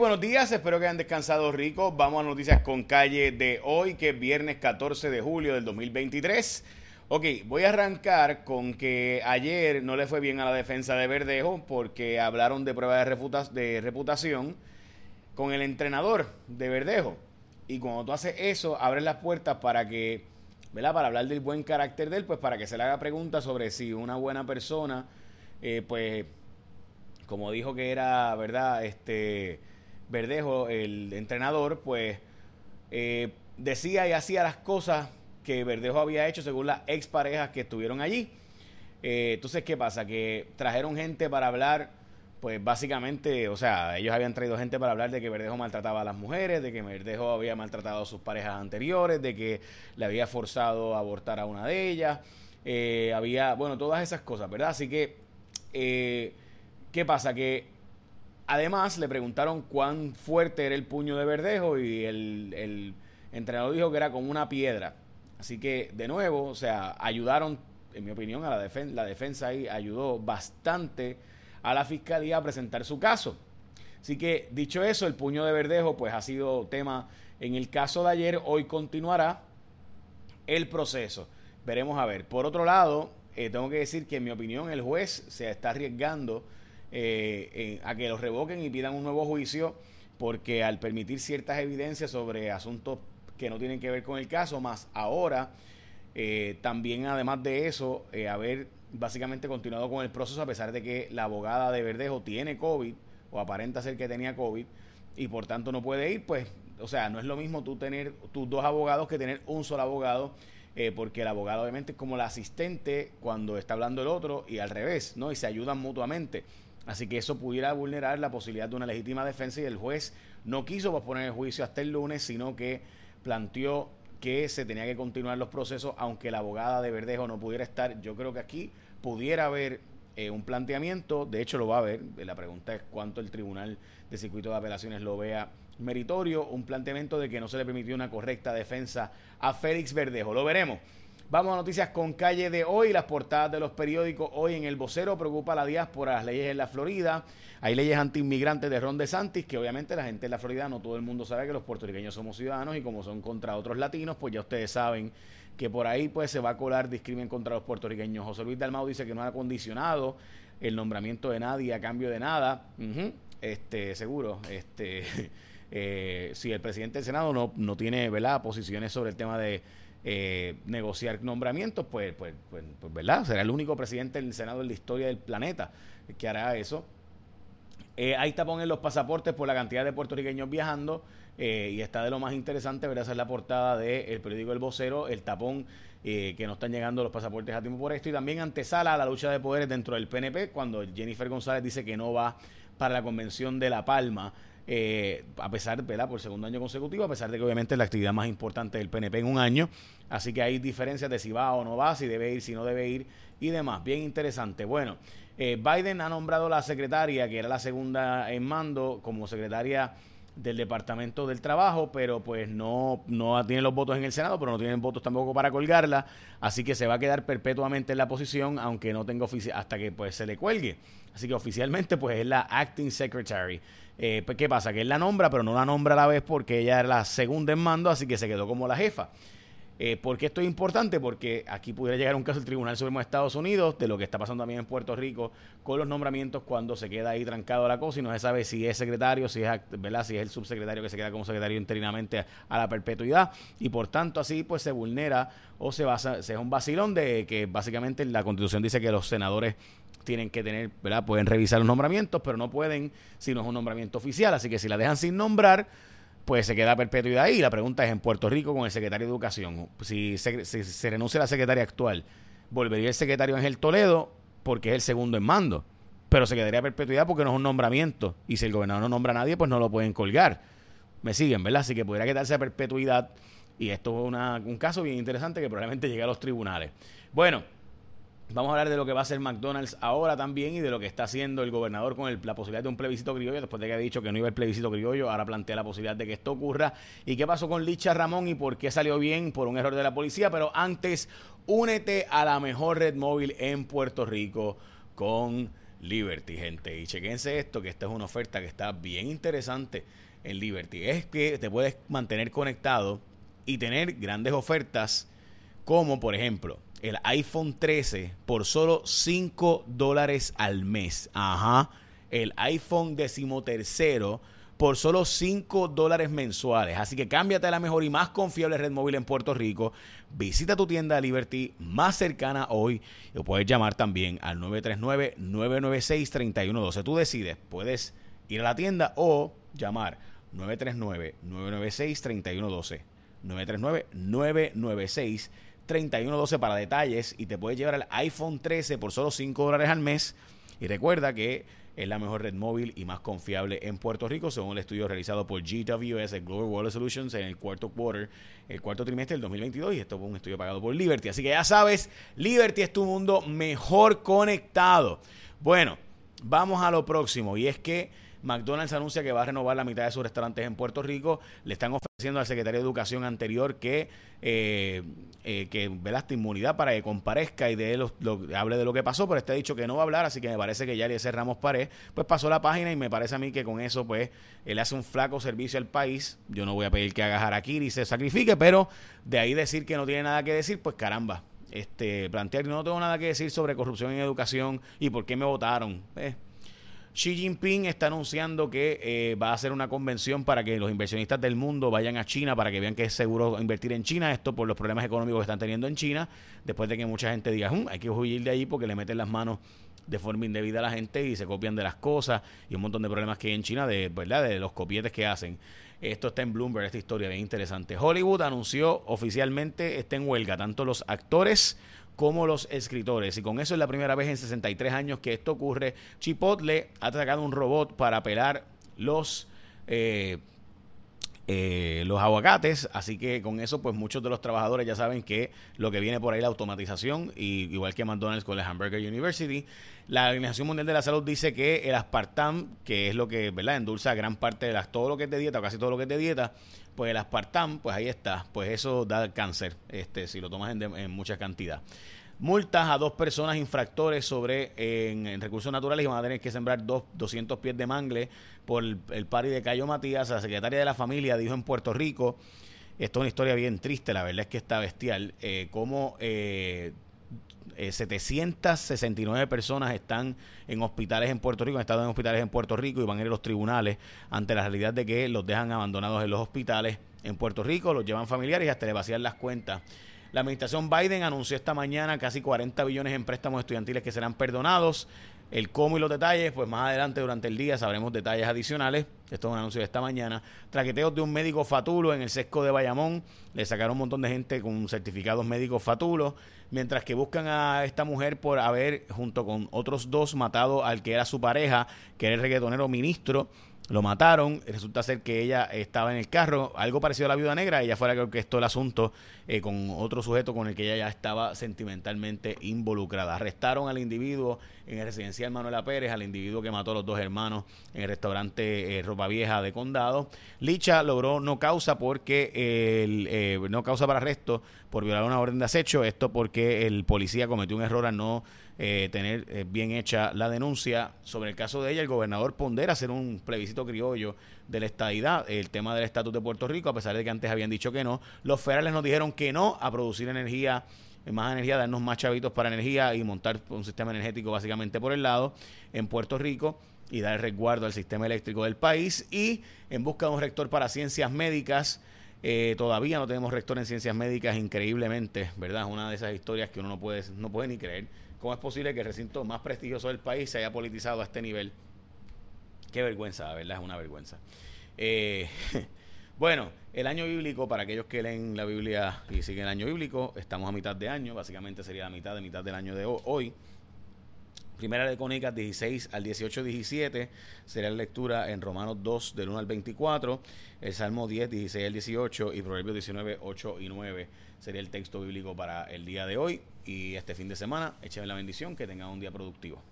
Buenos días, espero que hayan descansado rico. Vamos a noticias con calle de hoy, que es viernes 14 de julio del 2023. Ok, voy a arrancar con que ayer no le fue bien a la defensa de Verdejo porque hablaron de pruebas de, reputación con el entrenador de Verdejo. Y cuando tú haces eso, abres las puertas para que, ¿verdad? Para hablar del buen carácter de él, pues para que se le haga preguntas sobre si una buena persona, eh, pues, como dijo que era, ¿verdad? Este Verdejo, el entrenador, pues eh, decía y hacía las cosas que Verdejo había hecho según las exparejas que estuvieron allí. Eh, entonces, ¿qué pasa? Que trajeron gente para hablar, pues básicamente, o sea, ellos habían traído gente para hablar de que Verdejo maltrataba a las mujeres, de que Verdejo había maltratado a sus parejas anteriores, de que le había forzado a abortar a una de ellas. Eh, había, bueno, todas esas cosas, ¿verdad? Así que, ¿qué pasa? Que Además, le preguntaron cuán fuerte era el puño de Verdejo y el, entrenador dijo que era como una piedra. Así que, de nuevo, o sea, ayudaron, en mi opinión, a la, defensa, la defensa ahí ayudó bastante a la fiscalía a presentar su caso. Así que, dicho eso, el puño de Verdejo, pues ha sido tema en el caso de ayer. Hoy continuará el proceso. Veremos a ver. Por otro lado, eh, tengo que decir que, en mi opinión, el juez se está arriesgando eh, a que los revoquen y pidan un nuevo juicio, porque al permitir ciertas evidencias sobre asuntos que no tienen que ver con el caso, más ahora, eh, también además de eso, eh, haber básicamente continuado con el proceso a pesar de que la abogada de Verdejo tiene COVID o aparenta ser que tenía COVID y por tanto no puede ir, pues, o sea, no es lo mismo tú tener tus dos abogados que tener un solo abogado. porque el abogado obviamente es como el asistente cuando está hablando el otro y al revés, ¿no? Y se ayudan mutuamente. Así que eso pudiera vulnerar la posibilidad de una legítima defensa y el juez no quiso posponer el juicio hasta el lunes, sino que planteó que se tenía que continuar los procesos, aunque la abogada de Verdejo no pudiera estar. Yo creo que aquí pudiera haber eh, un planteamiento, de hecho lo va a haber, la pregunta es cuánto el Tribunal de Circuito de Apelaciones lo vea meritorio, un planteamiento de que no se le permitió una correcta defensa a Félix Verdejo. Lo veremos. Vamos a noticias con calle de hoy. Las portadas de los periódicos hoy en el vocero preocupa la diáspora, las leyes en la Florida. Hay leyes anti-inmigrantes de Ron DeSantis, que obviamente la gente en la Florida no todo el mundo sabe que los puertorriqueños somos ciudadanos y como son contra otros latinos, pues ya ustedes saben que por ahí pues se va a colar discrimen contra los puertorriqueños. José Luis Dalmau dice que no ha condicionado el nombramiento de nadie a cambio de nada. Este, seguro, este, eh, si el presidente del Senado no, no tiene, ¿verdad?, posiciones sobre el tema de eh, negociar nombramientos, pues, pues, pues, pues, ¿verdad? Será el único presidente del Senado en la historia del planeta que hará eso. Eh, hay tapón en los pasaportes por la cantidad de puertorriqueños viajando eh, y está de lo más interesante, ¿verdad? Esa es la portada del periódico El Vocero, el tapón eh, que no están llegando los pasaportes a tiempo por esto y también antesala a la lucha de poderes dentro del PNP cuando Jennifer González dice que no va para la convención de La Palma eh, a pesar, ¿verdad? Por segundo año consecutivo, a pesar de que obviamente es la actividad más importante del PNP en un año. Así que hay diferencias de si va o no va, si debe ir, si no debe ir y demás. Bien interesante. Bueno, eh, Biden ha nombrado la secretaria, que era la segunda en mando, como secretaria del Departamento del Trabajo, pero pues no, no tiene los votos en el Senado, pero no tienen votos tampoco para colgarla, así que se va a quedar perpetuamente en la posición, aunque no tenga oficial hasta que pues se le cuelgue. Así que oficialmente pues es la Acting Secretary. Eh, pues, ¿Qué pasa? Que él la nombra, pero no la nombra a la vez porque ella era la segunda en mando, así que se quedó como la jefa. Eh, ¿Por qué esto es importante? Porque aquí pudiera llegar un caso del Tribunal Supremo de Estados Unidos de lo que está pasando también en Puerto Rico con los nombramientos cuando se queda ahí trancado la cosa y no se sabe si es secretario, si es, ¿verdad? si es el subsecretario que se queda como secretario interinamente a la perpetuidad y por tanto así pues se vulnera o se basa, se es un vacilón de que básicamente la constitución dice que los senadores tienen que tener, ¿verdad? Pueden revisar los nombramientos, pero no pueden si no es un nombramiento oficial, así que si la dejan sin nombrar pues se queda perpetuidad ahí. La pregunta es en Puerto Rico con el secretario de Educación. Si se, renuncia a la secretaria actual, ¿volvería el secretario Ángel Toledo porque es el segundo en mando? Pero se quedaría perpetuidad porque no es un nombramiento. Y si el gobernador no nombra a nadie, pues no lo pueden colgar. Me siguen, ¿verdad? Así que podría quedarse a perpetuidad. Y esto es un caso bien interesante que probablemente llegue a los tribunales. Bueno, Vamos a hablar de lo que va a hacer McDonald's ahora también y de lo que está haciendo el gobernador con la posibilidad de un plebiscito criollo. Después de que ha dicho que no iba el plebiscito criollo, ahora plantea la posibilidad de que esto ocurra. ¿Y qué pasó con Licha Ramón y por qué salió bien por un error de la policía? Pero antes, únete a la mejor red móvil en Puerto Rico con Liberty, gente. Y chequense esto, que esta es una oferta que está bien interesante en Liberty. Es que te puedes mantener conectado y tener grandes ofertas como por ejemplo el iPhone 13 por solo 5 dólares al mes. Ajá. El iPhone decimotercero por solo 5 dólares mensuales. Así que cámbiate a la mejor y más confiable red móvil en Puerto Rico. Visita tu tienda Liberty más cercana hoy y puedes llamar también al 939-996-3112. Tú decides, puedes ir a la tienda o llamar 939-996-3112. 939-996-3112 para detalles y te puedes llevar el iPhone 13 por solo 5 dólares al mes. Y recuerda que es la mejor red móvil y más confiable en Puerto Rico, según el estudio realizado por GWS, Global Water Solutions, en el cuarto quarter, el cuarto trimestre del 2022. Y esto fue un estudio pagado por Liberty. Así que ya sabes, Liberty es tu mundo mejor conectado. Bueno, vamos a lo próximo. Y es que McDonald's anuncia que va a renovar la mitad de sus restaurantes en Puerto Rico. Le están ofreciendo al secretario de Educación anterior que, eh, eh, que esta inmunidad para que comparezca y de hable de lo que pasó, pero está dicho que no va a hablar, así que me parece que ya le cerramos pared. Pues pasó la página y me parece a mí que con eso, pues, él hace un flaco servicio al país. Yo no voy a pedir que haga harakiri y se sacrifique, pero de ahí decir que no tiene nada que decir, pues caramba. Este, plantear no tengo nada que decir sobre corrupción en educación y por qué me votaron. Eh, Xi Jinping está anunciando que eh, va a hacer una convención para que los inversionistas del mundo vayan a China para que vean que es seguro invertir en China. Esto por los problemas económicos que están teniendo en China. Después de que mucha gente diga, hay que huir de ahí porque le meten las manos de forma indebida a la gente y se copian de las cosas y un montón de problemas que hay en China de, ¿verdad? de los copietes que hacen. Esto está en Bloomberg, esta historia bien interesante. Hollywood anunció oficialmente está en huelga, tanto los actores como los escritores. Y con eso es la primera vez en 63 años que esto ocurre. Chipotle ha sacado un robot para pelar los... Eh, eh, los aguacates, así que con eso pues muchos de los trabajadores ya saben que lo que viene por ahí la automatización, y, igual que McDonald's con la Hamburger University, la Organización Mundial de la Salud dice que el aspartam, que es lo que ¿verdad? endulza gran parte de las, todo lo que es de dieta, o casi todo lo que es de dieta, pues el aspartam, pues ahí está, pues eso da cáncer, este, si lo tomas en, en mucha cantidad multas a dos personas infractores sobre en, recursos naturales y van a tener que sembrar dos, 200 pies de mangle por el, el pari de Cayo Matías. La secretaria de la familia dijo en Puerto Rico, esto es una historia bien triste, la verdad es que está bestial, eh, como eh, 769 eh, personas están en hospitales en Puerto Rico, han estado en hospitales en Puerto Rico y van a ir a los tribunales ante la realidad de que los dejan abandonados en los hospitales en Puerto Rico, los llevan familiares y hasta le vacían las cuentas la administración Biden anunció esta mañana casi 40 billones en préstamos estudiantiles que serán perdonados. El cómo y los detalles, pues más adelante durante el día sabremos detalles adicionales. Esto es un anuncio de esta mañana. Traqueteos de un médico fatulo en el sesco de Bayamón. Le sacaron un montón de gente con certificados médicos fatulos. Mientras que buscan a esta mujer por haber, junto con otros dos, matado al que era su pareja, que era el reggaetonero ministro lo mataron, resulta ser que ella estaba en el carro, algo parecido a la viuda negra, ella fue la que orquestó el asunto eh, con otro sujeto con el que ella ya estaba sentimentalmente involucrada. Arrestaron al individuo en el residencial Manuela Pérez, al individuo que mató a los dos hermanos en el restaurante eh, Ropa Vieja de Condado. Licha logró no causa porque el, eh, no causa para arresto por violar una orden de acecho, esto porque el policía cometió un error a no eh, tener eh, bien hecha la denuncia. Sobre el caso de ella, el gobernador pondera hacer un plebiscito criollo de la estadidad, el tema del estatus de Puerto Rico, a pesar de que antes habían dicho que no. Los federales nos dijeron que no a producir energía más energía, darnos más chavitos para energía y montar un sistema energético básicamente por el lado en Puerto Rico y dar resguardo al sistema eléctrico del país y en busca de un rector para ciencias médicas. Todavía no tenemos rector en ciencias médicas, increíblemente, ¿verdad? Una de esas historias que uno no puede, no puede ni creer. ¿Cómo es posible que el recinto más prestigioso del país se haya politizado a este nivel? Qué vergüenza, verdad, es una vergüenza. Eh, bueno, el año bíblico, para aquellos que leen la Biblia y siguen el año bíblico, estamos a mitad de año, básicamente sería la mitad de mitad del año de hoy. Primera de Cónicas 16 al 18, 17 sería la lectura en Romanos 2 del 1 al 24, el Salmo 10, 16 al 18 y Proverbios 19, 8 y 9 sería el texto bíblico para el día de hoy y este fin de semana. Échenme la bendición, que tengan un día productivo.